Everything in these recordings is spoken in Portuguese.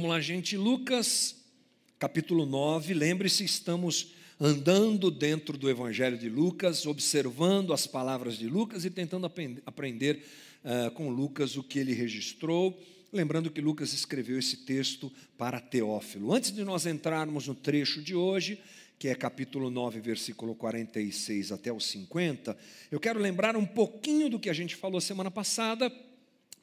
Vamos lá, gente. Lucas, capítulo 9. Lembre-se, estamos andando dentro do Evangelho de Lucas, observando as palavras de Lucas e tentando aprender uh, com Lucas o que ele registrou. Lembrando que Lucas escreveu esse texto para Teófilo. Antes de nós entrarmos no trecho de hoje, que é capítulo 9, versículo 46 até o 50, eu quero lembrar um pouquinho do que a gente falou semana passada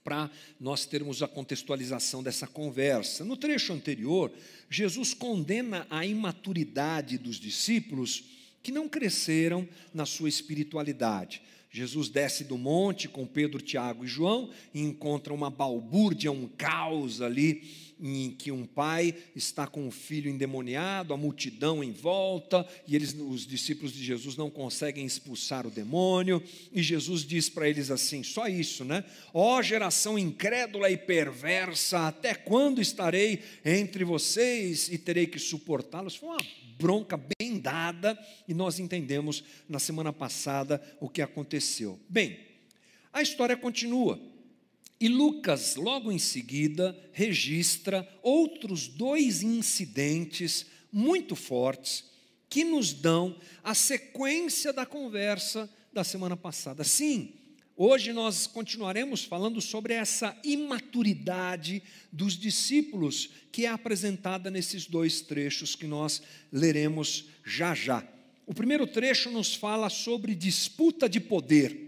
para nós termos a contextualização dessa conversa. No trecho anterior, Jesus condena a imaturidade dos discípulos que não cresceram na sua espiritualidade. Jesus desce do monte com Pedro, Tiago e João e encontra uma balbúrdia, um caos ali em que um pai está com o filho endemoniado, a multidão em volta, e eles, os discípulos de Jesus não conseguem expulsar o demônio, e Jesus diz para eles assim: só isso, né? Ó oh, geração incrédula e perversa, até quando estarei entre vocês e terei que suportá-los? Foi uma bronca bem dada, e nós entendemos na semana passada o que aconteceu. Bem, a história continua. E Lucas, logo em seguida, registra outros dois incidentes muito fortes que nos dão a sequência da conversa da semana passada. Sim, hoje nós continuaremos falando sobre essa imaturidade dos discípulos que é apresentada nesses dois trechos que nós leremos já já. O primeiro trecho nos fala sobre disputa de poder.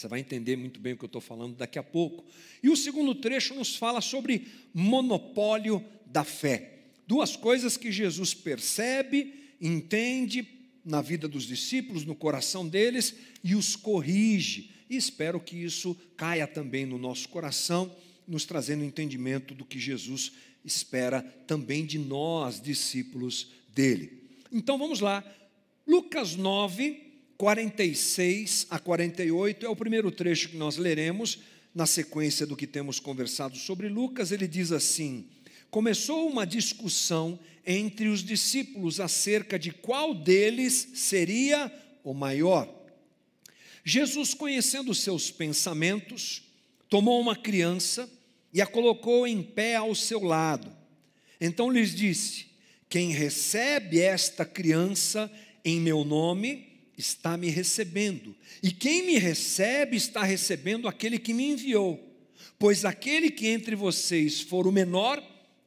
Você vai entender muito bem o que eu estou falando daqui a pouco. E o segundo trecho nos fala sobre monopólio da fé. Duas coisas que Jesus percebe, entende na vida dos discípulos, no coração deles e os corrige. E espero que isso caia também no nosso coração, nos trazendo entendimento do que Jesus espera também de nós, discípulos dele. Então vamos lá, Lucas 9, 46 a 48 é o primeiro trecho que nós leremos na sequência do que temos conversado sobre Lucas. Ele diz assim: Começou uma discussão entre os discípulos acerca de qual deles seria o maior. Jesus, conhecendo seus pensamentos, tomou uma criança e a colocou em pé ao seu lado. Então lhes disse: Quem recebe esta criança em meu nome, está me recebendo, e quem me recebe está recebendo aquele que me enviou. Pois aquele que entre vocês for o menor,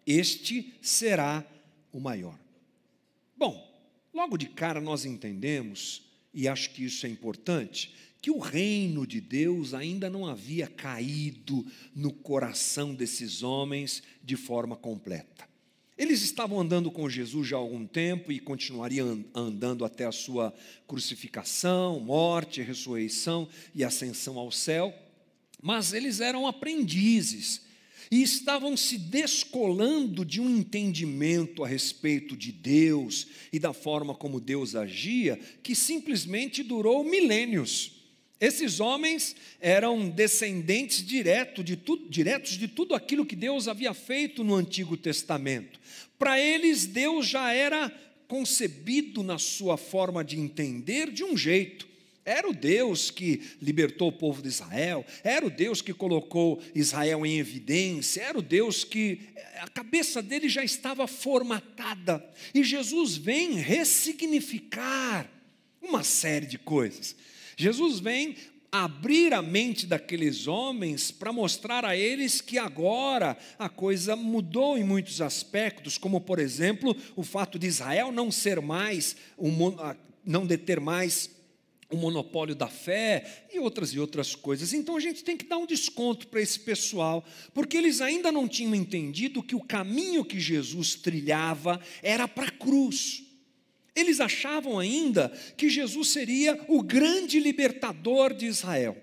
este será o maior. Bom, logo de cara nós entendemos, e acho que isso é importante, que o reino de Deus ainda não havia caído no coração desses homens de forma completa. Eles estavam andando com Jesus já há algum tempo e continuariam andando até a sua crucificação, morte, ressurreição e ascensão ao céu, mas eles eram aprendizes e estavam se descolando de um entendimento a respeito de Deus e da forma como Deus agia, que simplesmente durou milênios. Esses homens eram descendentes direto de tudo, diretos de tudo aquilo que Deus havia feito no Antigo Testamento. Para eles, Deus já era concebido na sua forma de entender de um jeito. Era o Deus que libertou o povo de Israel, era o Deus que colocou Israel em evidência, era o Deus que a cabeça dele já estava formatada. E Jesus vem ressignificar uma série de coisas. Jesus vem abrir a mente daqueles homens para mostrar a eles que agora a coisa mudou em muitos aspectos, como por exemplo, o fato de Israel não ser mais não deter mais o monopólio da fé e outras e outras coisas. Então a gente tem que dar um desconto para esse pessoal, porque eles ainda não tinham entendido que o caminho que Jesus trilhava era para a cruz. Eles achavam ainda que Jesus seria o grande libertador de Israel.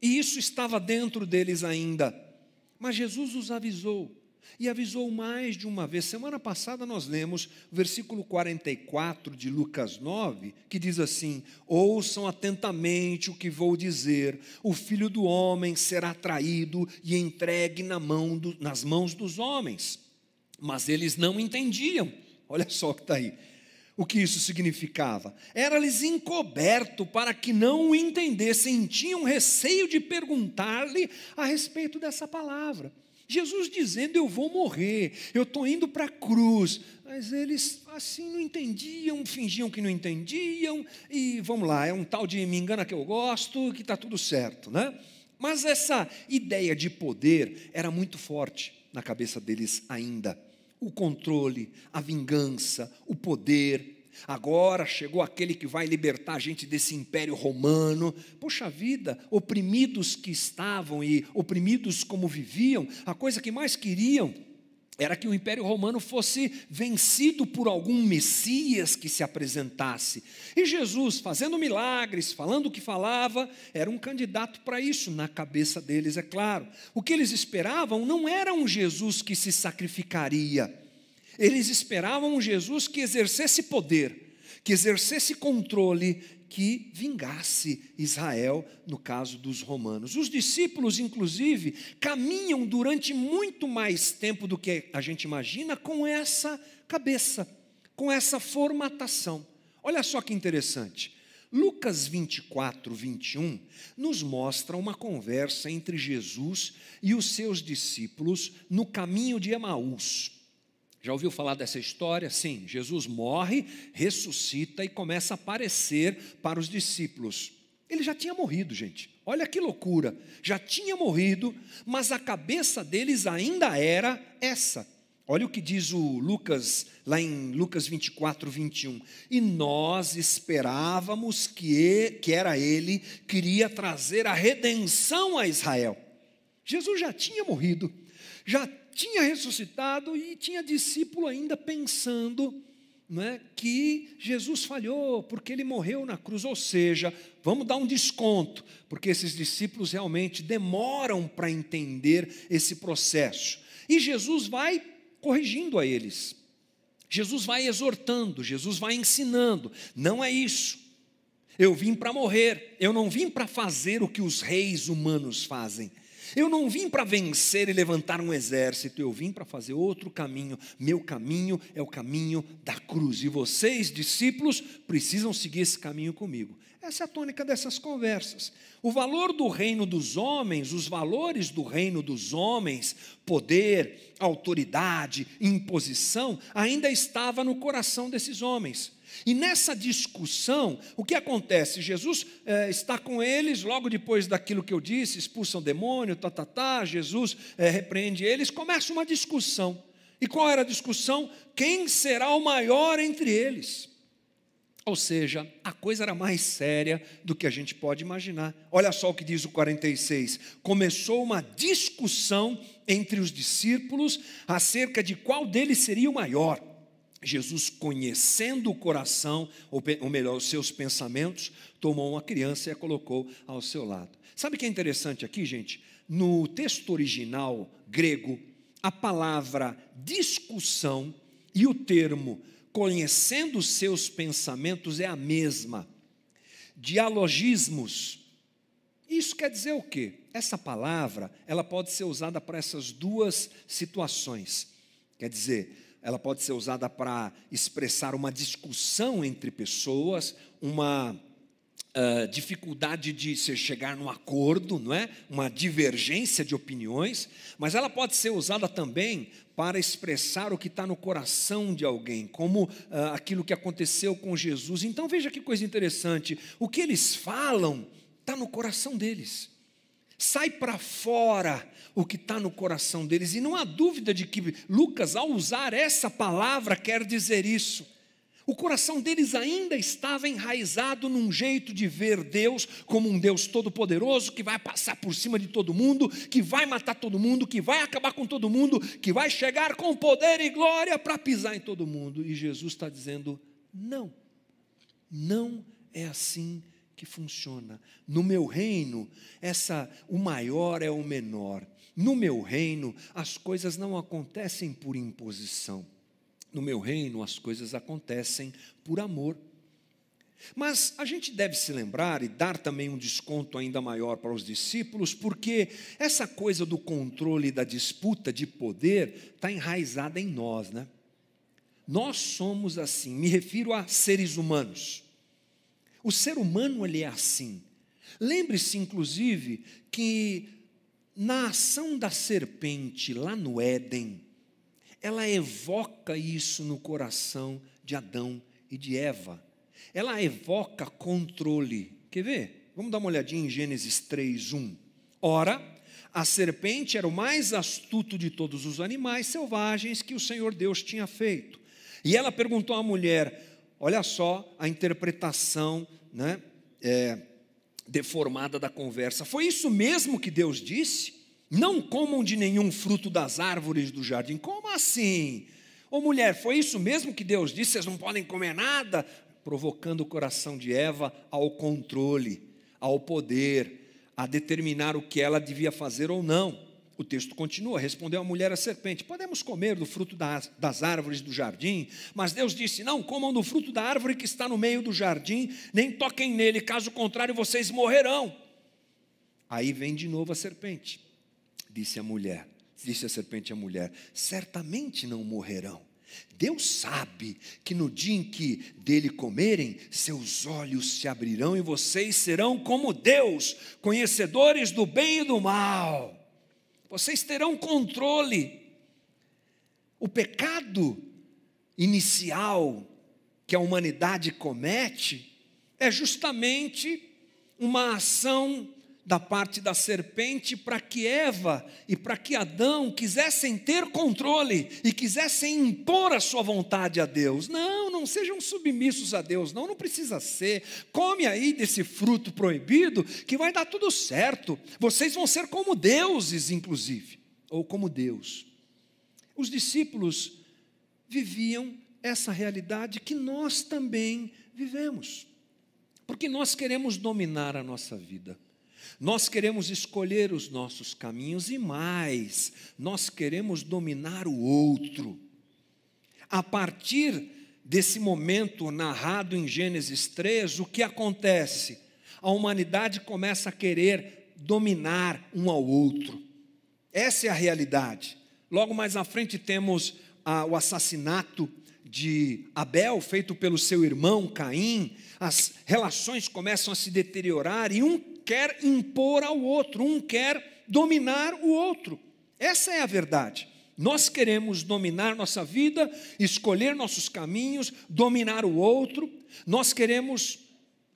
E isso estava dentro deles ainda. Mas Jesus os avisou. E avisou mais de uma vez. Semana passada nós lemos o versículo 44 de Lucas 9, que diz assim: Ouçam atentamente o que vou dizer. O filho do homem será traído e entregue na mão do, nas mãos dos homens. Mas eles não entendiam. Olha só o que está aí o que isso significava. Era-lhes encoberto para que não o entendessem, tinham receio de perguntar-lhe a respeito dessa palavra. Jesus dizendo: Eu vou morrer, eu estou indo para a cruz. Mas eles assim não entendiam, fingiam que não entendiam, e vamos lá, é um tal de me engana que eu gosto, que está tudo certo, né? Mas essa ideia de poder era muito forte na cabeça deles ainda. O controle, a vingança, o poder, Agora chegou aquele que vai libertar a gente desse império romano. Poxa vida, oprimidos que estavam e oprimidos como viviam, a coisa que mais queriam era que o Império Romano fosse vencido por algum Messias que se apresentasse. E Jesus, fazendo milagres, falando o que falava, era um candidato para isso, na cabeça deles, é claro. O que eles esperavam não era um Jesus que se sacrificaria, eles esperavam um Jesus que exercesse poder, que exercesse controle, que vingasse Israel, no caso dos romanos. Os discípulos, inclusive, caminham durante muito mais tempo do que a gente imagina com essa cabeça, com essa formatação. Olha só que interessante. Lucas 24, 21 nos mostra uma conversa entre Jesus e os seus discípulos no caminho de Emaús. Já ouviu falar dessa história? Sim, Jesus morre, ressuscita e começa a aparecer para os discípulos. Ele já tinha morrido, gente. Olha que loucura. Já tinha morrido, mas a cabeça deles ainda era essa. Olha o que diz o Lucas, lá em Lucas 24, 21. E nós esperávamos que, que era ele, queria trazer a redenção a Israel. Jesus já tinha morrido, já tinha ressuscitado e tinha discípulo ainda pensando é, que Jesus falhou porque ele morreu na cruz. Ou seja, vamos dar um desconto, porque esses discípulos realmente demoram para entender esse processo. E Jesus vai corrigindo a eles. Jesus vai exortando, Jesus vai ensinando. Não é isso. Eu vim para morrer, eu não vim para fazer o que os reis humanos fazem. Eu não vim para vencer e levantar um exército, eu vim para fazer outro caminho. Meu caminho é o caminho da cruz. E vocês, discípulos, precisam seguir esse caminho comigo. Essa é a tônica dessas conversas. O valor do reino dos homens, os valores do reino dos homens, poder, autoridade, imposição, ainda estava no coração desses homens. E nessa discussão, o que acontece? Jesus é, está com eles, logo depois daquilo que eu disse, expulsam demônio, tá, tá, tá, Jesus é, repreende eles, começa uma discussão. E qual era a discussão? Quem será o maior entre eles? Ou seja, a coisa era mais séria do que a gente pode imaginar. Olha só o que diz o 46. Começou uma discussão entre os discípulos acerca de qual deles seria o maior. Jesus, conhecendo o coração, ou melhor, os seus pensamentos, tomou uma criança e a colocou ao seu lado. Sabe o que é interessante aqui, gente? No texto original grego, a palavra discussão e o termo conhecendo os seus pensamentos é a mesma. Dialogismos. Isso quer dizer o quê? Essa palavra, ela pode ser usada para essas duas situações. Quer dizer, ela pode ser usada para expressar uma discussão entre pessoas, uma uh, dificuldade de se chegar num acordo, não é? Uma divergência de opiniões, mas ela pode ser usada também para expressar o que está no coração de alguém, como uh, aquilo que aconteceu com Jesus. Então veja que coisa interessante: o que eles falam está no coração deles sai para fora o que está no coração deles. E não há dúvida de que Lucas, ao usar essa palavra, quer dizer isso. O coração deles ainda estava enraizado num jeito de ver Deus como um Deus todo-poderoso que vai passar por cima de todo mundo, que vai matar todo mundo, que vai acabar com todo mundo, que vai chegar com poder e glória para pisar em todo mundo. E Jesus está dizendo: não, não é assim que funciona. No meu reino, essa o maior é o menor. No meu reino, as coisas não acontecem por imposição. No meu reino, as coisas acontecem por amor. Mas a gente deve se lembrar e dar também um desconto ainda maior para os discípulos, porque essa coisa do controle da disputa de poder está enraizada em nós, né? Nós somos assim, me refiro a seres humanos. O ser humano ele é assim. Lembre-se, inclusive, que na ação da serpente lá no Éden, ela evoca isso no coração de Adão e de Eva. Ela evoca controle. Quer ver? Vamos dar uma olhadinha em Gênesis 3, 1. Ora, a serpente era o mais astuto de todos os animais selvagens que o Senhor Deus tinha feito. E ela perguntou à mulher: olha só a interpretação né, é, deformada da conversa. Foi isso mesmo que Deus disse? Não comam de nenhum fruto das árvores do jardim. Como assim? Ô mulher, foi isso mesmo que Deus disse? Vocês não podem comer nada? Provocando o coração de Eva ao controle, ao poder, a determinar o que ela devia fazer ou não. O texto continua: respondeu a mulher à serpente: Podemos comer do fruto das, árvores do jardim, mas Deus disse: Não comam do fruto da árvore que está no meio do jardim, nem toquem nele, caso contrário vocês morrerão. Aí vem de novo a serpente disse a mulher, disse a serpente à mulher: certamente não morrerão. Deus sabe que no dia em que dele comerem, seus olhos se abrirão e vocês serão como Deus, conhecedores do bem e do mal. Vocês terão controle. O pecado inicial que a humanidade comete é justamente uma ação da parte da serpente para que Eva e para que Adão quisessem ter controle e quisessem impor a sua vontade a Deus. Não, não sejam submissos a Deus, não, não precisa ser. Come aí desse fruto proibido que vai dar tudo certo. Vocês vão ser como deuses, inclusive, ou como Deus. Os discípulos viviam essa realidade que nós também vivemos. Porque nós queremos dominar a nossa vida. Nós queremos escolher os nossos caminhos e mais, nós queremos dominar o outro. A partir desse momento narrado em Gênesis 3, o que acontece? A humanidade começa a querer dominar um ao outro. Essa é a realidade. Logo mais à frente temos ah, o assassinato de Abel, feito pelo seu irmão Caim, as relações começam a se deteriorar e um quer impor ao outro, um quer dominar o outro. Essa é a verdade. Nós queremos dominar nossa vida, escolher nossos caminhos, dominar o outro. Nós queremos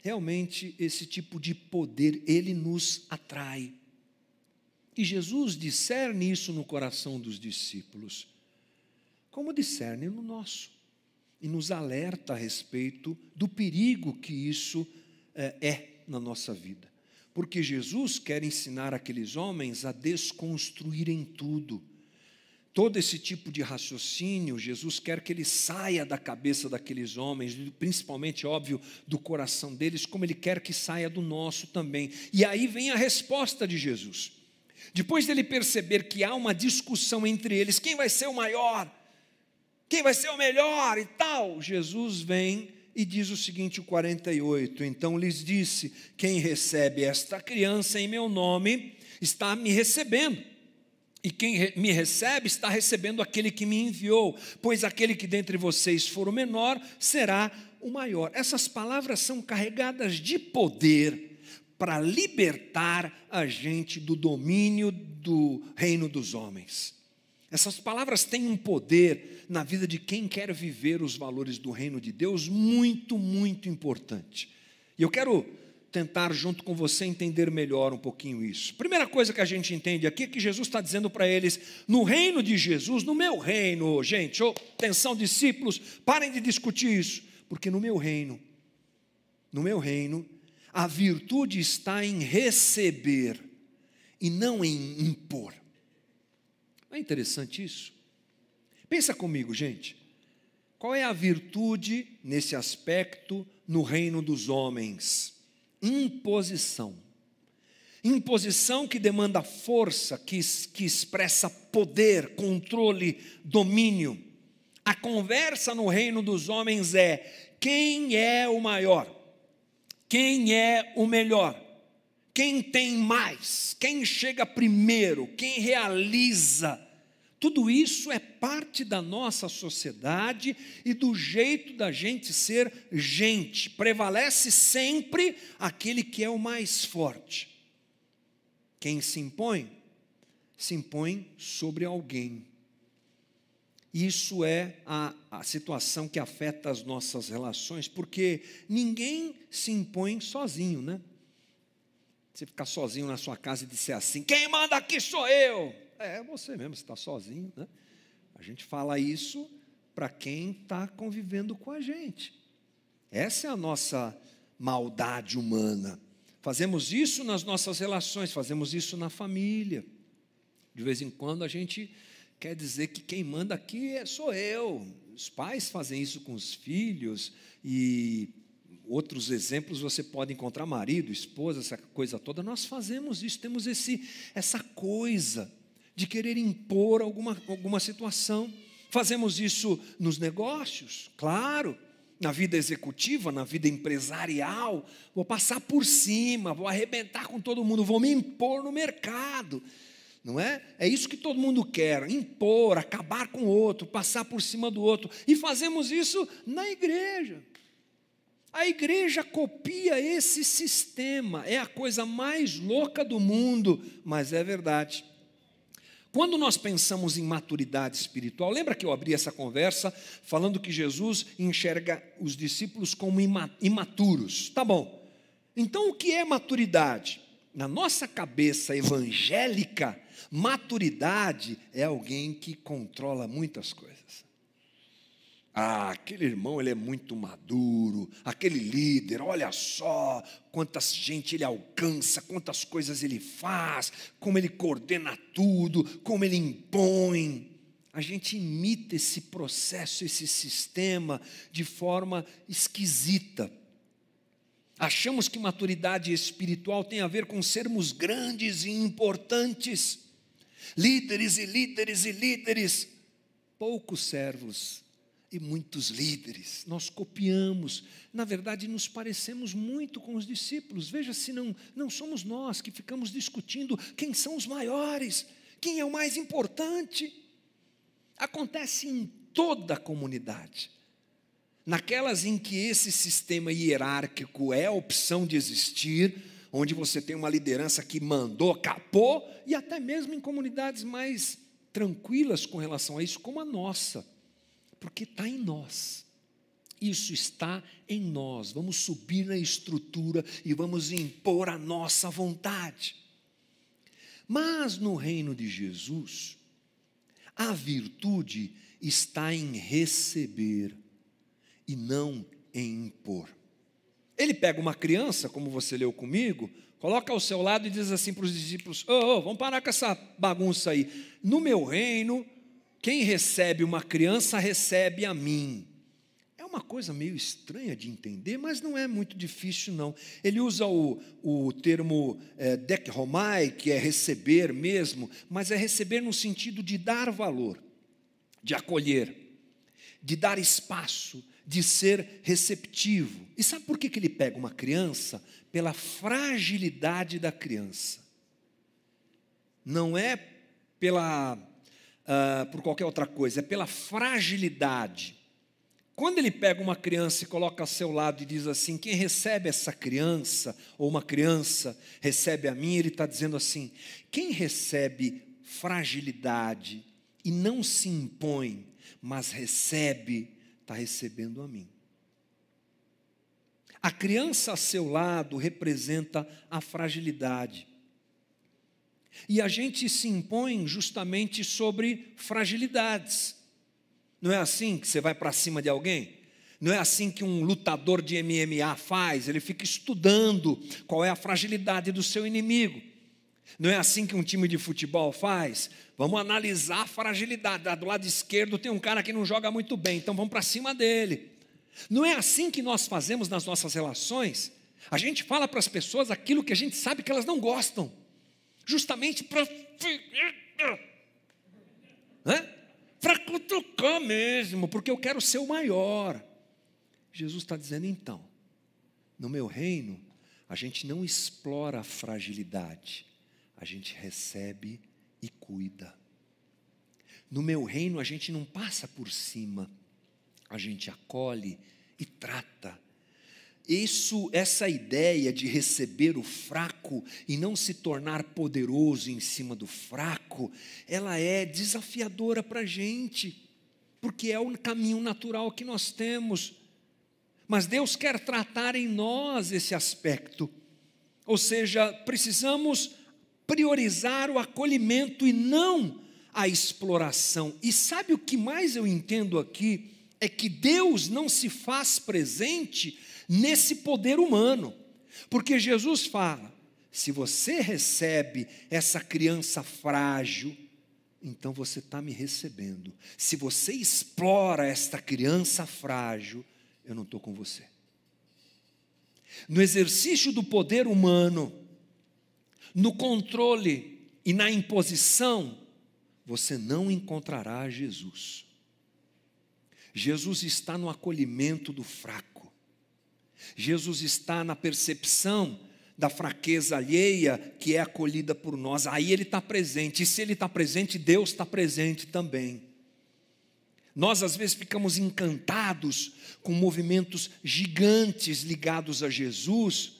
realmente esse tipo de poder, ele nos atrai. E Jesus discerne isso no coração dos discípulos, como discerne no nosso, e nos alerta a respeito do perigo que isso é, é na nossa vida porque Jesus quer ensinar aqueles homens a desconstruírem tudo. Todo esse tipo de raciocínio, Jesus quer que ele saia da cabeça daqueles homens, principalmente, óbvio, do coração deles, como ele quer que saia do nosso também. E aí vem a resposta de Jesus. Depois dele perceber que há uma discussão entre eles, quem vai ser o maior? Quem vai ser o melhor e tal? Jesus vem e diz o seguinte, o 48: Então lhes disse: Quem recebe esta criança em meu nome está me recebendo. E quem me recebe está recebendo aquele que me enviou, pois aquele que dentre vocês for o menor será o maior. Essas palavras são carregadas de poder para libertar a gente do domínio do reino dos homens. Essas palavras têm um poder na vida de quem quer viver os valores do reino de Deus muito, muito importante. E eu quero tentar, junto com você, entender melhor um pouquinho isso. Primeira coisa que a gente entende aqui é que Jesus está dizendo para eles: no reino de Jesus, no meu reino, gente, oh, atenção, discípulos, parem de discutir isso, porque no meu reino, no meu reino, a virtude está em receber e não em impor. É interessante isso? Pensa comigo, gente. Qual é a virtude nesse aspecto no reino dos homens? Imposição. Imposição que demanda força, que, que expressa poder, controle, domínio. A conversa no reino dos homens é: quem é o maior? Quem é o melhor? Quem tem mais? Quem chega primeiro? Quem realiza? Tudo isso é parte da nossa sociedade e do jeito da gente ser gente. Prevalece sempre aquele que é o mais forte. Quem se impõe se impõe sobre alguém. Isso é a, a situação que afeta as nossas relações, porque ninguém se impõe sozinho, né? Você ficar sozinho na sua casa e disser assim: quem manda aqui sou eu. É você mesmo, está sozinho, né? A gente fala isso para quem está convivendo com a gente. Essa é a nossa maldade humana. Fazemos isso nas nossas relações, fazemos isso na família. De vez em quando a gente quer dizer que quem manda aqui é, sou eu. Os pais fazem isso com os filhos e outros exemplos você pode encontrar marido, esposa, essa coisa toda. Nós fazemos isso, temos esse essa coisa de querer impor alguma alguma situação. Fazemos isso nos negócios, claro, na vida executiva, na vida empresarial. Vou passar por cima, vou arrebentar com todo mundo, vou me impor no mercado não é? É isso que todo mundo quer: impor, acabar com o outro, passar por cima do outro. E fazemos isso na igreja. A igreja copia esse sistema, é a coisa mais louca do mundo, mas é verdade. Quando nós pensamos em maturidade espiritual, lembra que eu abri essa conversa falando que Jesus enxerga os discípulos como imaturos? Tá bom. Então, o que é maturidade? Na nossa cabeça evangélica, Maturidade é alguém que controla muitas coisas. Ah, aquele irmão ele é muito maduro, aquele líder, olha só quanta gente ele alcança, quantas coisas ele faz, como ele coordena tudo, como ele impõe. A gente imita esse processo, esse sistema de forma esquisita. Achamos que maturidade espiritual tem a ver com sermos grandes e importantes líderes e líderes e líderes, poucos servos e muitos líderes. Nós copiamos, na verdade, nos parecemos muito com os discípulos. Veja se não, não somos nós que ficamos discutindo quem são os maiores, quem é o mais importante. Acontece em toda a comunidade. Naquelas em que esse sistema hierárquico é a opção de existir, onde você tem uma liderança que mandou, capou, e até mesmo em comunidades mais tranquilas com relação a isso, como a nossa, porque está em nós. Isso está em nós. Vamos subir na estrutura e vamos impor a nossa vontade. Mas no reino de Jesus, a virtude está em receber e não em impor. Ele pega uma criança, como você leu comigo, coloca ao seu lado e diz assim para os discípulos: oh, oh, vamos parar com essa bagunça aí. No meu reino, quem recebe uma criança recebe a mim. É uma coisa meio estranha de entender, mas não é muito difícil, não. Ele usa o, o termo é, que é receber mesmo, mas é receber no sentido de dar valor, de acolher, de dar espaço, de ser receptivo. E sabe por que, que ele pega uma criança? Pela fragilidade da criança. Não é pela, uh, por qualquer outra coisa, é pela fragilidade. Quando ele pega uma criança e coloca ao seu lado e diz assim: quem recebe essa criança, ou uma criança recebe a mim, ele está dizendo assim: quem recebe fragilidade e não se impõe, mas recebe está recebendo a mim. A criança a seu lado representa a fragilidade. E a gente se impõe justamente sobre fragilidades. Não é assim que você vai para cima de alguém? Não é assim que um lutador de MMA faz, ele fica estudando qual é a fragilidade do seu inimigo. Não é assim que um time de futebol faz? Vamos analisar a fragilidade. Do lado esquerdo tem um cara que não joga muito bem, então vamos para cima dele. Não é assim que nós fazemos nas nossas relações? A gente fala para as pessoas aquilo que a gente sabe que elas não gostam, justamente para. Para cutucar mesmo, porque eu quero ser o maior. Jesus está dizendo então, no meu reino, a gente não explora a fragilidade, a gente recebe e cuida. No meu reino, a gente não passa por cima, a gente acolhe e trata. Isso, essa ideia de receber o fraco e não se tornar poderoso em cima do fraco, ela é desafiadora para a gente, porque é o caminho natural que nós temos. Mas Deus quer tratar em nós esse aspecto, ou seja, precisamos priorizar o acolhimento e não a exploração. E sabe o que mais eu entendo aqui? É que Deus não se faz presente nesse poder humano. Porque Jesus fala: se você recebe essa criança frágil, então você está me recebendo. Se você explora esta criança frágil, eu não estou com você. No exercício do poder humano, no controle e na imposição, você não encontrará Jesus. Jesus está no acolhimento do fraco. Jesus está na percepção da fraqueza alheia que é acolhida por nós. Aí ele está presente. E se ele está presente, Deus está presente também. Nós às vezes ficamos encantados com movimentos gigantes ligados a Jesus.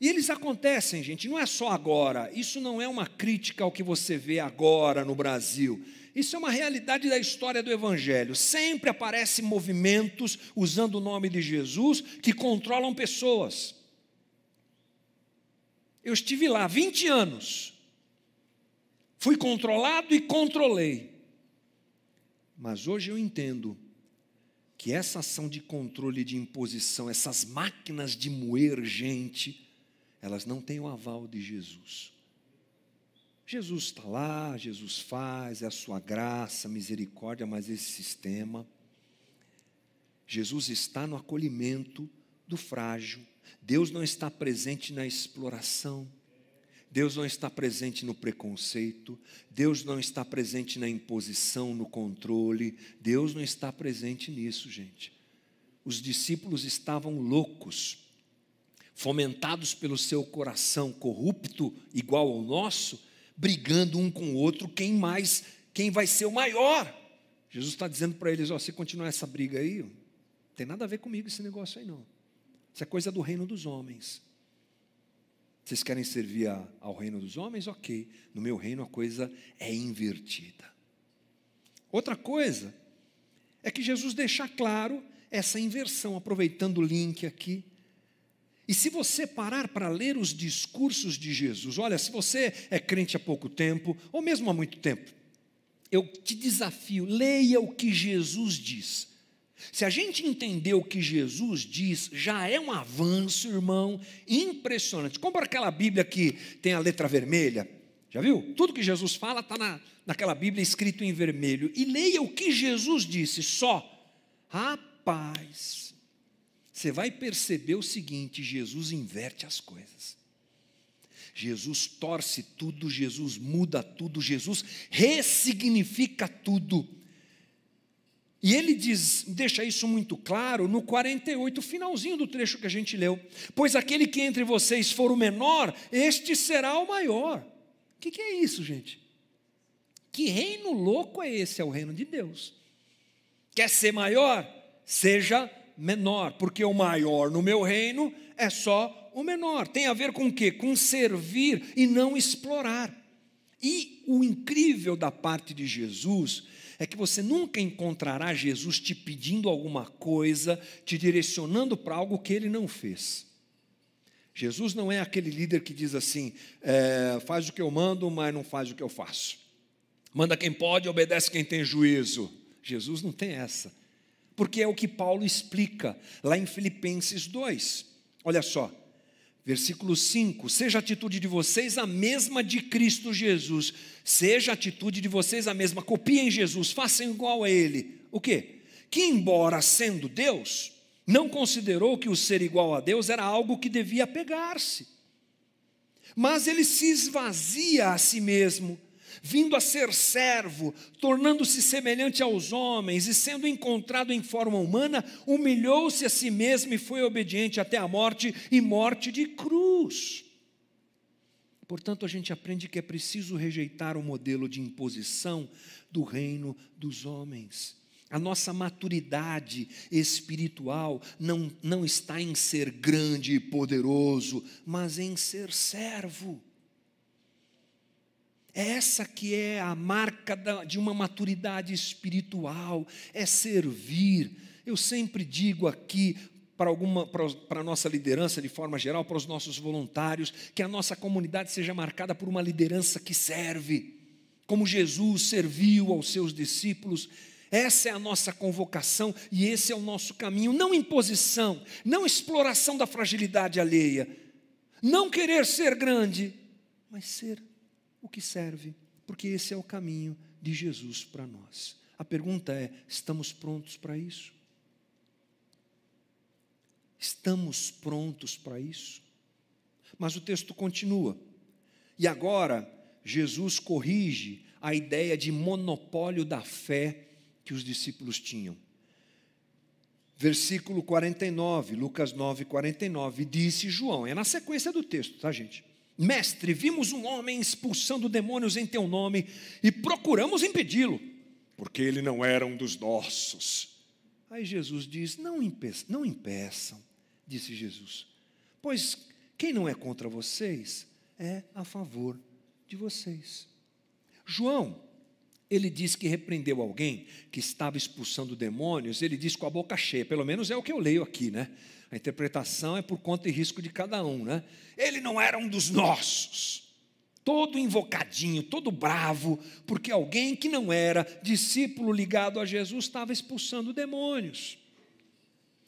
E eles acontecem, gente, não é só agora. Isso não é uma crítica ao que você vê agora no Brasil. Isso é uma realidade da história do Evangelho. Sempre aparecem movimentos usando o nome de Jesus que controlam pessoas. Eu estive lá 20 anos. Fui controlado e controlei. Mas hoje eu entendo que essa ação de controle de imposição, essas máquinas de moer gente, elas não têm o aval de Jesus. Jesus está lá, Jesus faz, é a sua graça, misericórdia, mas esse sistema. Jesus está no acolhimento do frágil. Deus não está presente na exploração. Deus não está presente no preconceito. Deus não está presente na imposição, no controle. Deus não está presente nisso, gente. Os discípulos estavam loucos, fomentados pelo seu coração corrupto, igual ao nosso brigando um com o outro, quem mais, quem vai ser o maior. Jesus está dizendo para eles: ó, se continuar essa briga aí, não tem nada a ver comigo esse negócio aí não. Isso é coisa do reino dos homens. Vocês querem servir a, ao reino dos homens? Ok. No meu reino a coisa é invertida. Outra coisa é que Jesus deixa claro essa inversão, aproveitando o link aqui. E se você parar para ler os discursos de Jesus, olha, se você é crente há pouco tempo, ou mesmo há muito tempo, eu te desafio, leia o que Jesus diz. Se a gente entender o que Jesus diz, já é um avanço, irmão, impressionante. Compra aquela Bíblia que tem a letra vermelha, já viu? Tudo que Jesus fala está na, naquela Bíblia escrito em vermelho. E leia o que Jesus disse só. Rapaz, você vai perceber o seguinte: Jesus inverte as coisas. Jesus torce tudo, Jesus muda tudo, Jesus ressignifica tudo. E ele diz, deixa isso muito claro no 48, finalzinho do trecho que a gente leu. Pois aquele que entre vocês for o menor, este será o maior. O que, que é isso, gente? Que reino louco é esse? É o reino de Deus. Quer ser maior? Seja menor, porque o maior no meu reino é só o menor. Tem a ver com o quê? Com servir e não explorar. E o incrível da parte de Jesus é que você nunca encontrará Jesus te pedindo alguma coisa, te direcionando para algo que ele não fez. Jesus não é aquele líder que diz assim: é, faz o que eu mando, mas não faz o que eu faço. Manda quem pode, obedece quem tem juízo. Jesus não tem essa porque é o que Paulo explica lá em Filipenses 2. Olha só, versículo 5: Seja a atitude de vocês a mesma de Cristo Jesus, seja a atitude de vocês a mesma, copiem Jesus, façam igual a Ele. O quê? Que, embora sendo Deus, não considerou que o ser igual a Deus era algo que devia pegar-se, mas ele se esvazia a si mesmo vindo a ser servo, tornando-se semelhante aos homens e sendo encontrado em forma humana, humilhou-se a si mesmo e foi obediente até a morte e morte de cruz. Portanto, a gente aprende que é preciso rejeitar o modelo de imposição do reino dos homens A nossa maturidade espiritual não, não está em ser grande e poderoso, mas em ser servo. Essa que é a marca de uma maturidade espiritual, é servir. Eu sempre digo aqui para alguma para a nossa liderança de forma geral, para os nossos voluntários, que a nossa comunidade seja marcada por uma liderança que serve, como Jesus serviu aos seus discípulos. Essa é a nossa convocação e esse é o nosso caminho, não imposição, não exploração da fragilidade alheia, não querer ser grande, mas ser o que serve, porque esse é o caminho de Jesus para nós. A pergunta é: estamos prontos para isso? Estamos prontos para isso? Mas o texto continua. E agora, Jesus corrige a ideia de monopólio da fé que os discípulos tinham. Versículo 49, Lucas 9, 49, disse João, é na sequência do texto, tá, gente? Mestre, vimos um homem expulsando demônios em teu nome e procuramos impedi-lo, porque ele não era um dos nossos. Aí Jesus diz: Não, impeçam, não impeçam, disse Jesus, pois quem não é contra vocês é a favor de vocês. João, ele diz que repreendeu alguém que estava expulsando demônios, ele diz com a boca cheia, pelo menos é o que eu leio aqui, né? A interpretação é por conta e risco de cada um, né? Ele não era um dos nossos. Todo invocadinho, todo bravo, porque alguém que não era discípulo ligado a Jesus estava expulsando demônios.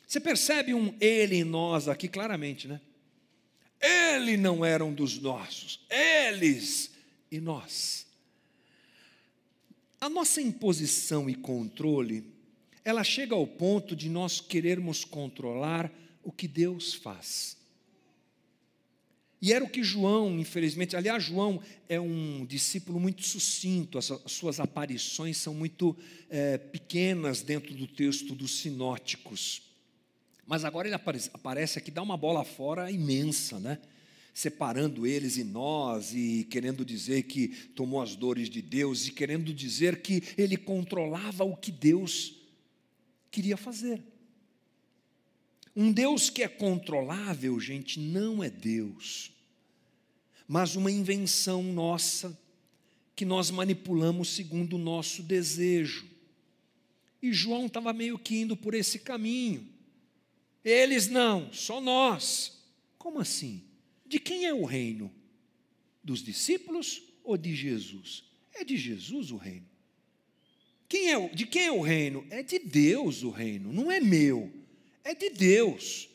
Você percebe um ele em nós aqui claramente, né? Ele não era um dos nossos, eles e nós. A nossa imposição e controle, ela chega ao ponto de nós querermos controlar o que Deus faz. E era o que João, infelizmente, aliás, João é um discípulo muito sucinto, as, suas aparições são muito é, pequenas dentro do texto dos sinóticos. Mas agora ele aparece, aparece aqui, dá uma bola fora imensa, né? Separando eles e nós, e querendo dizer que tomou as dores de Deus, e querendo dizer que ele controlava o que Deus queria fazer. Um Deus que é controlável, gente, não é Deus, mas uma invenção nossa que nós manipulamos segundo o nosso desejo. E João estava meio que indo por esse caminho. Eles não, só nós. Como assim? De quem é o reino? Dos discípulos ou de Jesus? É de Jesus o reino. Quem é, de quem é o reino? É de Deus o reino, não é meu é de Deus.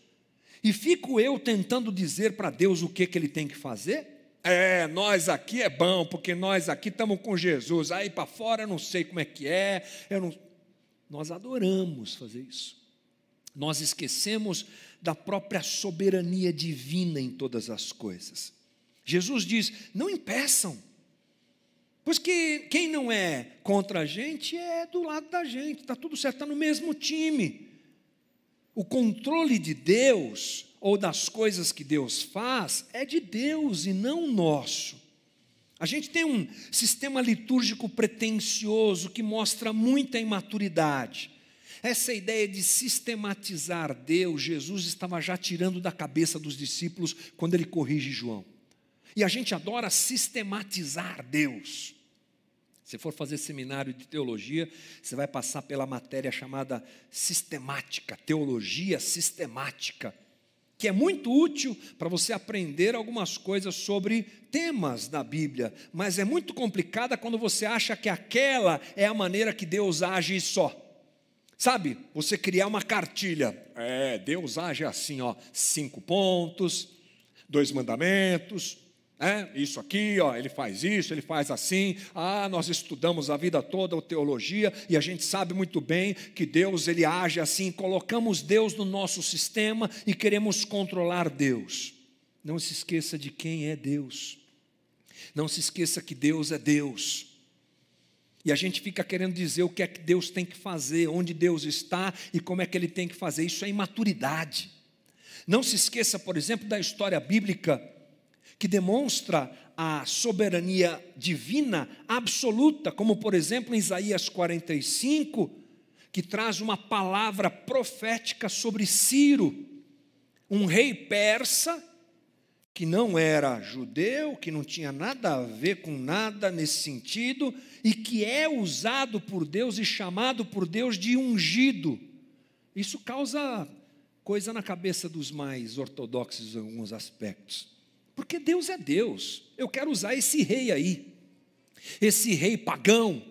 E fico eu tentando dizer para Deus o que, que ele tem que fazer? É, nós aqui é bom, porque nós aqui estamos com Jesus. Aí para fora eu não sei como é que é. Eu não... Nós adoramos fazer isso. Nós esquecemos da própria soberania divina em todas as coisas. Jesus diz: não impeçam, pois que quem não é contra a gente é do lado da gente, está tudo certo, está no mesmo time o controle de Deus ou das coisas que Deus faz é de Deus e não nosso. A gente tem um sistema litúrgico pretensioso que mostra muita imaturidade. Essa ideia de sistematizar Deus, Jesus estava já tirando da cabeça dos discípulos quando ele corrige João. E a gente adora sistematizar Deus. Se for fazer seminário de teologia, você vai passar pela matéria chamada sistemática, teologia sistemática, que é muito útil para você aprender algumas coisas sobre temas da Bíblia, mas é muito complicada quando você acha que aquela é a maneira que Deus age só. Sabe, você criar uma cartilha, é, Deus age assim, ó, cinco pontos, dois mandamentos, é, isso aqui, ó, ele faz isso, ele faz assim. Ah, nós estudamos a vida toda a teologia e a gente sabe muito bem que Deus ele age assim. Colocamos Deus no nosso sistema e queremos controlar Deus. Não se esqueça de quem é Deus. Não se esqueça que Deus é Deus. E a gente fica querendo dizer o que é que Deus tem que fazer, onde Deus está e como é que ele tem que fazer. Isso é imaturidade. Não se esqueça, por exemplo, da história bíblica que demonstra a soberania divina absoluta, como por exemplo em Isaías 45, que traz uma palavra profética sobre Ciro, um rei persa que não era judeu, que não tinha nada a ver com nada nesse sentido, e que é usado por Deus e chamado por Deus de ungido. Isso causa coisa na cabeça dos mais ortodoxos em alguns aspectos. Porque Deus é Deus. Eu quero usar esse rei aí, esse rei pagão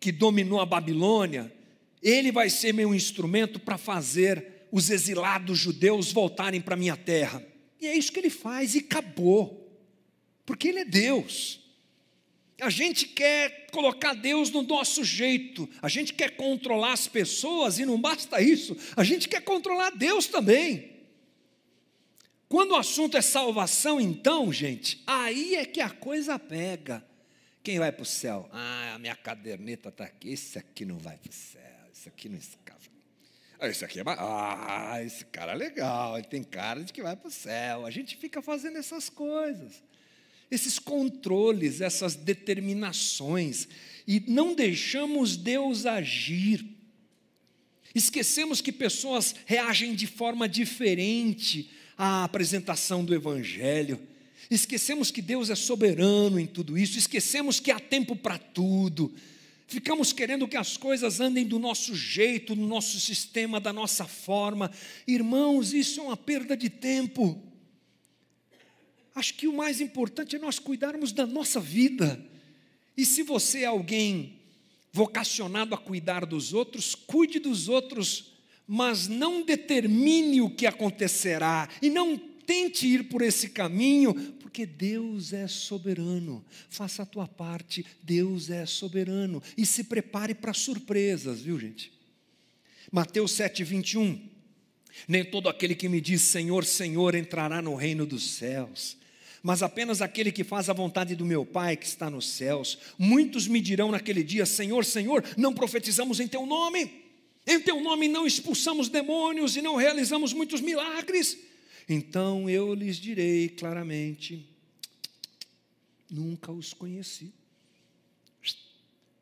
que dominou a Babilônia, ele vai ser meu instrumento para fazer os exilados judeus voltarem para minha terra. E é isso que ele faz, e acabou. Porque ele é Deus. A gente quer colocar Deus no nosso jeito, a gente quer controlar as pessoas, e não basta isso, a gente quer controlar Deus também. Quando o assunto é salvação, então, gente, aí é que a coisa pega. Quem vai para o céu? Ah, a minha caderneta está aqui. Esse aqui não vai para o céu. Esse aqui não escapa. Ah, esse aqui é. Ah, esse cara é legal, ele tem cara de que vai para o céu. A gente fica fazendo essas coisas, esses controles, essas determinações, e não deixamos Deus agir. Esquecemos que pessoas reagem de forma diferente à apresentação do Evangelho. Esquecemos que Deus é soberano em tudo isso, esquecemos que há tempo para tudo Ficamos querendo que as coisas andem do nosso jeito, do nosso sistema, da nossa forma. Irmãos, isso é uma perda de tempo. Acho que o mais importante é nós cuidarmos da nossa vida. E se você é alguém vocacionado a cuidar dos outros, cuide dos outros, mas não determine o que acontecerá e não tente ir por esse caminho, porque Deus é soberano. Faça a tua parte, Deus é soberano. E se prepare para surpresas, viu, gente? Mateus 7, 21. Nem todo aquele que me diz Senhor, Senhor entrará no reino dos céus, mas apenas aquele que faz a vontade do meu Pai que está nos céus. Muitos me dirão naquele dia: Senhor, Senhor, não profetizamos em teu nome, em teu nome não expulsamos demônios e não realizamos muitos milagres. Então eu lhes direi claramente: nunca os conheci.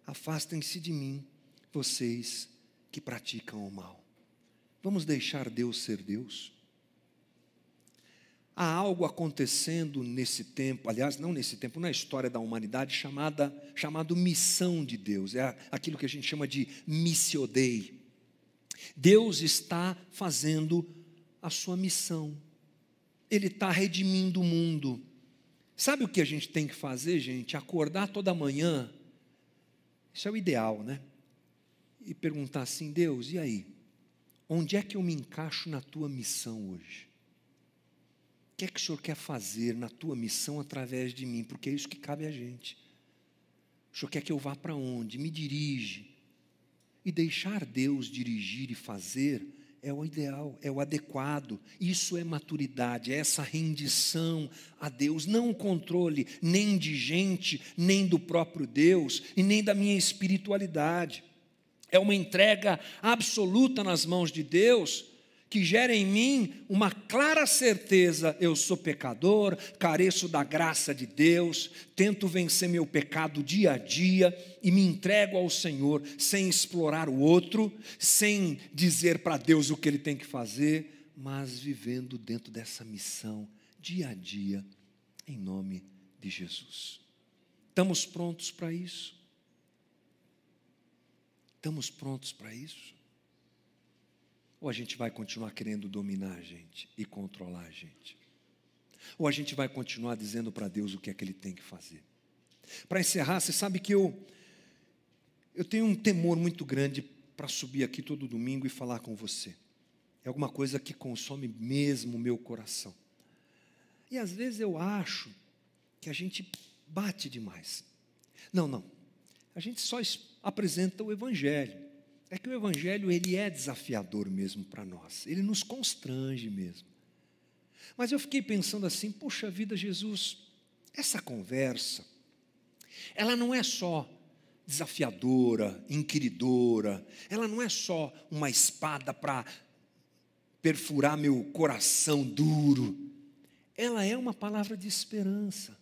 Afastem-se de mim, vocês que praticam o mal. Vamos deixar Deus ser Deus? Há algo acontecendo nesse tempo, aliás, não nesse tempo, na história da humanidade, chamada, chamado missão de Deus. É aquilo que a gente chama de missio Dei. Deus está fazendo a sua missão. Ele está redimindo o mundo. Sabe o que a gente tem que fazer, gente? Acordar toda manhã. Isso é o ideal, né? E perguntar assim: Deus, e aí? Onde é que eu me encaixo na tua missão hoje? O que é que o Senhor quer fazer na tua missão através de mim? Porque é isso que cabe a gente. O Senhor quer que eu vá para onde? Me dirige. E deixar Deus dirigir e fazer é o ideal, é o adequado. Isso é maturidade, é essa rendição a Deus, não o controle nem de gente, nem do próprio Deus e nem da minha espiritualidade. É uma entrega absoluta nas mãos de Deus que gera em mim uma clara certeza: eu sou pecador, careço da graça de Deus, tento vencer meu pecado dia a dia e me entrego ao Senhor sem explorar o outro, sem dizer para Deus o que ele tem que fazer, mas vivendo dentro dessa missão dia a dia, em nome de Jesus. Estamos prontos para isso? Estamos prontos para isso? Ou a gente vai continuar querendo dominar a gente e controlar a gente? Ou a gente vai continuar dizendo para Deus o que é que Ele tem que fazer? Para encerrar, você sabe que eu, eu tenho um temor muito grande para subir aqui todo domingo e falar com você. É alguma coisa que consome mesmo o meu coração. E às vezes eu acho que a gente bate demais. Não, não. A gente só apresenta o Evangelho é que o evangelho ele é desafiador mesmo para nós. Ele nos constrange mesmo. Mas eu fiquei pensando assim, puxa vida, Jesus, essa conversa, ela não é só desafiadora, inquiridora, ela não é só uma espada para perfurar meu coração duro. Ela é uma palavra de esperança.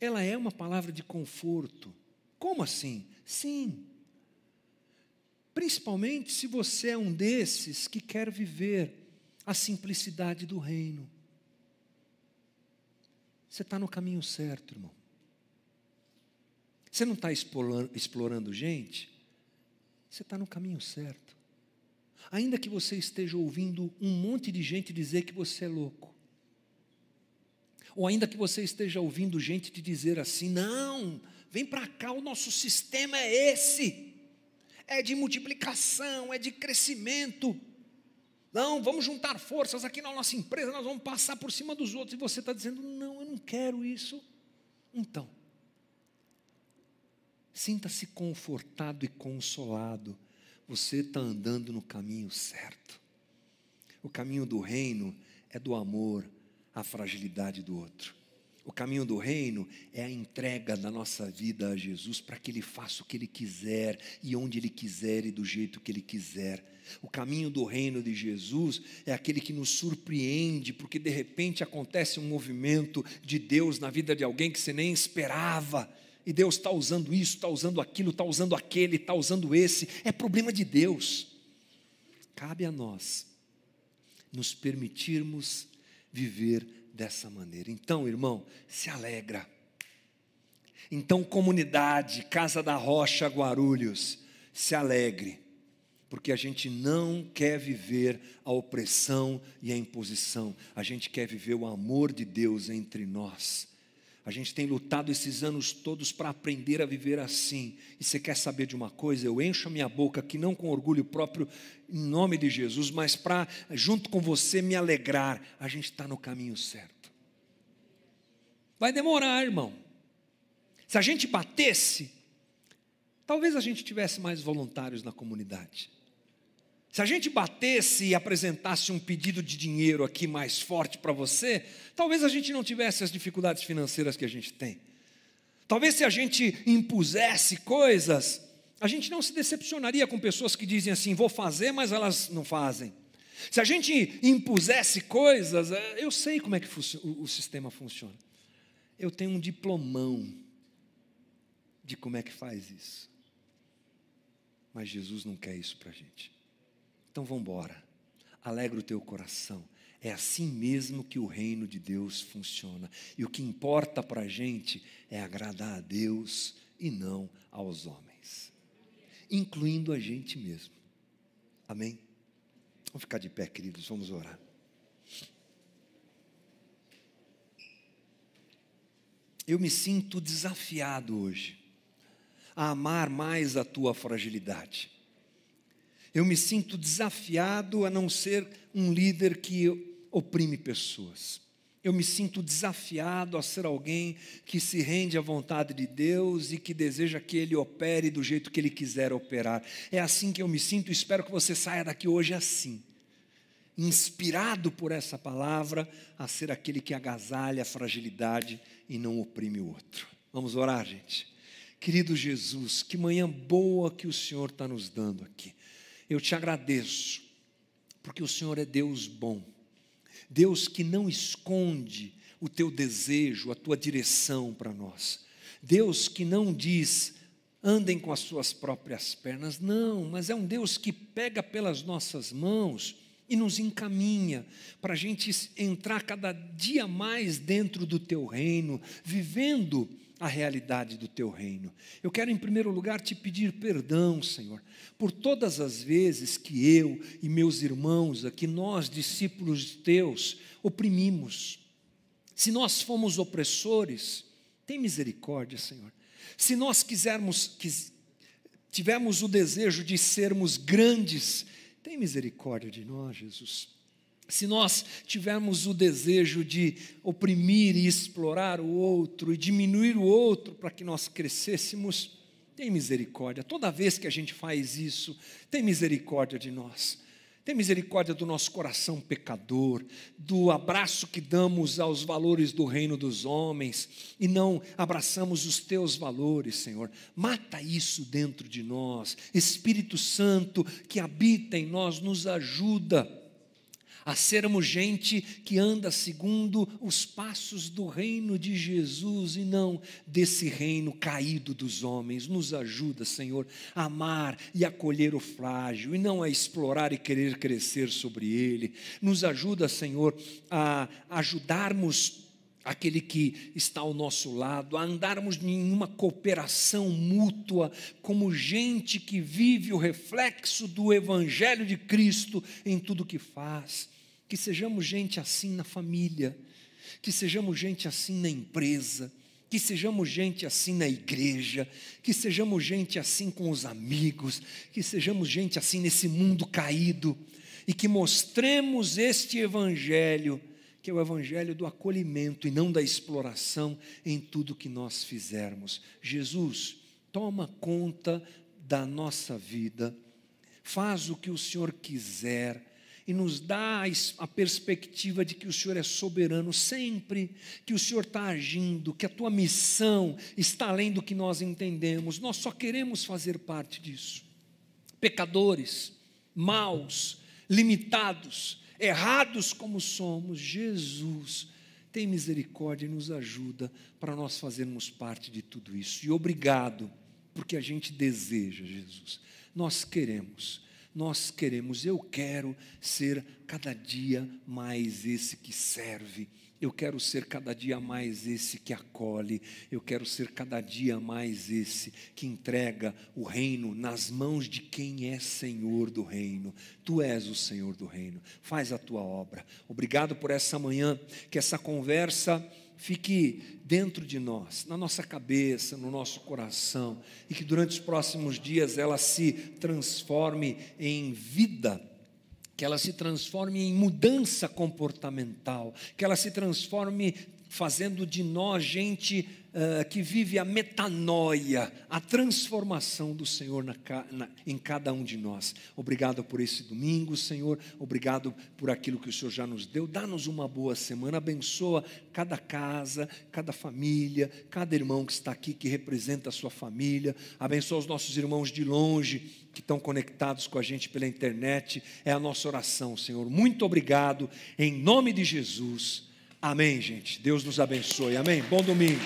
Ela é uma palavra de conforto. Como assim? Sim, Principalmente se você é um desses que quer viver a simplicidade do reino. Você está no caminho certo, irmão. Você não está explorando, gente? Você está no caminho certo. Ainda que você esteja ouvindo um monte de gente dizer que você é louco. Ou ainda que você esteja ouvindo gente te dizer assim: não, vem para cá, o nosso sistema é esse. É de multiplicação, é de crescimento. Não, vamos juntar forças aqui na nossa empresa, nós vamos passar por cima dos outros. E você está dizendo: não, eu não quero isso. Então, sinta-se confortado e consolado. Você está andando no caminho certo. O caminho do reino é do amor à fragilidade do outro. O caminho do reino é a entrega da nossa vida a Jesus para que Ele faça o que Ele quiser e onde Ele quiser e do jeito que Ele quiser. O caminho do reino de Jesus é aquele que nos surpreende, porque de repente acontece um movimento de Deus na vida de alguém que você nem esperava. E Deus está usando isso, está usando aquilo, está usando aquele, está usando esse. É problema de Deus. Cabe a nós nos permitirmos viver dessa maneira. Então, irmão, se alegra. Então, comunidade, Casa da Rocha, Guarulhos, se alegre, porque a gente não quer viver a opressão e a imposição, a gente quer viver o amor de Deus entre nós. A gente tem lutado esses anos todos para aprender a viver assim. E você quer saber de uma coisa? Eu encho a minha boca aqui, não com orgulho próprio, em nome de Jesus, mas para, junto com você, me alegrar. A gente está no caminho certo. Vai demorar, irmão. Se a gente batesse, talvez a gente tivesse mais voluntários na comunidade. Se a gente batesse e apresentasse um pedido de dinheiro aqui mais forte para você, talvez a gente não tivesse as dificuldades financeiras que a gente tem. Talvez se a gente impusesse coisas, a gente não se decepcionaria com pessoas que dizem assim: vou fazer, mas elas não fazem. Se a gente impusesse coisas, eh, eu sei como é que o sistema funciona. Eu tenho um diplomão de como é que faz isso. Mas Jesus não quer isso para a gente. Então vamos embora. Alegra o teu coração. É assim mesmo que o reino de Deus funciona. E o que importa para a gente é agradar a Deus e não aos homens, incluindo a gente mesmo. Amém? Vamos ficar de pé, queridos, vamos orar. Eu me sinto desafiado hoje a amar mais a tua fragilidade eu me sinto desafiado a não ser um líder que oprime pessoas. Eu me sinto desafiado a ser alguém que se rende à vontade de Deus e que deseja que Ele opere do jeito que Ele quiser operar. É assim que eu me sinto e espero que você saia daqui hoje assim. Inspirado por essa palavra, a ser aquele que agasalha a fragilidade e não oprime o outro. Vamos orar, gente. Querido Jesus, que manhã boa que o Senhor está nos dando aqui. Eu te agradeço, porque o Senhor é Deus bom, Deus que não esconde o teu desejo, a tua direção para nós, Deus que não diz, andem com as suas próprias pernas, não, mas é um Deus que pega pelas nossas mãos e nos encaminha para a gente entrar cada dia mais dentro do teu reino, vivendo a realidade do teu reino. Eu quero, em primeiro lugar, te pedir perdão, Senhor, por todas as vezes que eu e meus irmãos aqui, nós, discípulos teus, oprimimos. Se nós fomos opressores, tem misericórdia, Senhor. Se nós quisermos, quis, tivermos o desejo de sermos grandes, tem misericórdia de nós, Jesus se nós tivermos o desejo de oprimir e explorar o outro e diminuir o outro para que nós crescêssemos, tem misericórdia. Toda vez que a gente faz isso, tem misericórdia de nós. Tem misericórdia do nosso coração pecador, do abraço que damos aos valores do reino dos homens e não abraçamos os teus valores, Senhor. Mata isso dentro de nós. Espírito Santo que habita em nós, nos ajuda a sermos gente que anda segundo os passos do reino de Jesus e não desse reino caído dos homens. Nos ajuda, Senhor, a amar e acolher o frágil e não a explorar e querer crescer sobre ele. Nos ajuda, Senhor, a ajudarmos aquele que está ao nosso lado, a andarmos em uma cooperação mútua, como gente que vive o reflexo do Evangelho de Cristo em tudo que faz que sejamos gente assim na família, que sejamos gente assim na empresa, que sejamos gente assim na igreja, que sejamos gente assim com os amigos, que sejamos gente assim nesse mundo caído e que mostremos este evangelho, que é o evangelho do acolhimento e não da exploração em tudo que nós fizermos. Jesus, toma conta da nossa vida, faz o que o Senhor quiser e nos dá a perspectiva de que o Senhor é soberano sempre, que o Senhor está agindo, que a tua missão está além do que nós entendemos. Nós só queremos fazer parte disso. Pecadores, maus, limitados, errados como somos, Jesus tem misericórdia e nos ajuda para nós fazermos parte de tudo isso. E obrigado, porque a gente deseja, Jesus. Nós queremos nós queremos, eu quero ser cada dia mais esse que serve, eu quero ser cada dia mais esse que acolhe, eu quero ser cada dia mais esse que entrega o reino nas mãos de quem é Senhor do reino. Tu és o Senhor do reino, faz a tua obra. Obrigado por essa manhã, que essa conversa fique dentro de nós, na nossa cabeça, no nosso coração, e que durante os próximos dias ela se transforme em vida, que ela se transforme em mudança comportamental, que ela se transforme fazendo de nós gente uh, que vive a metanoia, a transformação do Senhor na, na, em cada um de nós. Obrigado por esse domingo, Senhor. Obrigado por aquilo que o Senhor já nos deu. Dá-nos uma boa semana. Abençoa cada casa, cada família, cada irmão que está aqui, que representa a sua família. Abençoa os nossos irmãos de longe que estão conectados com a gente pela internet. É a nossa oração, Senhor. Muito obrigado. Em nome de Jesus. Amém, gente. Deus nos abençoe. Amém. Bom domingo.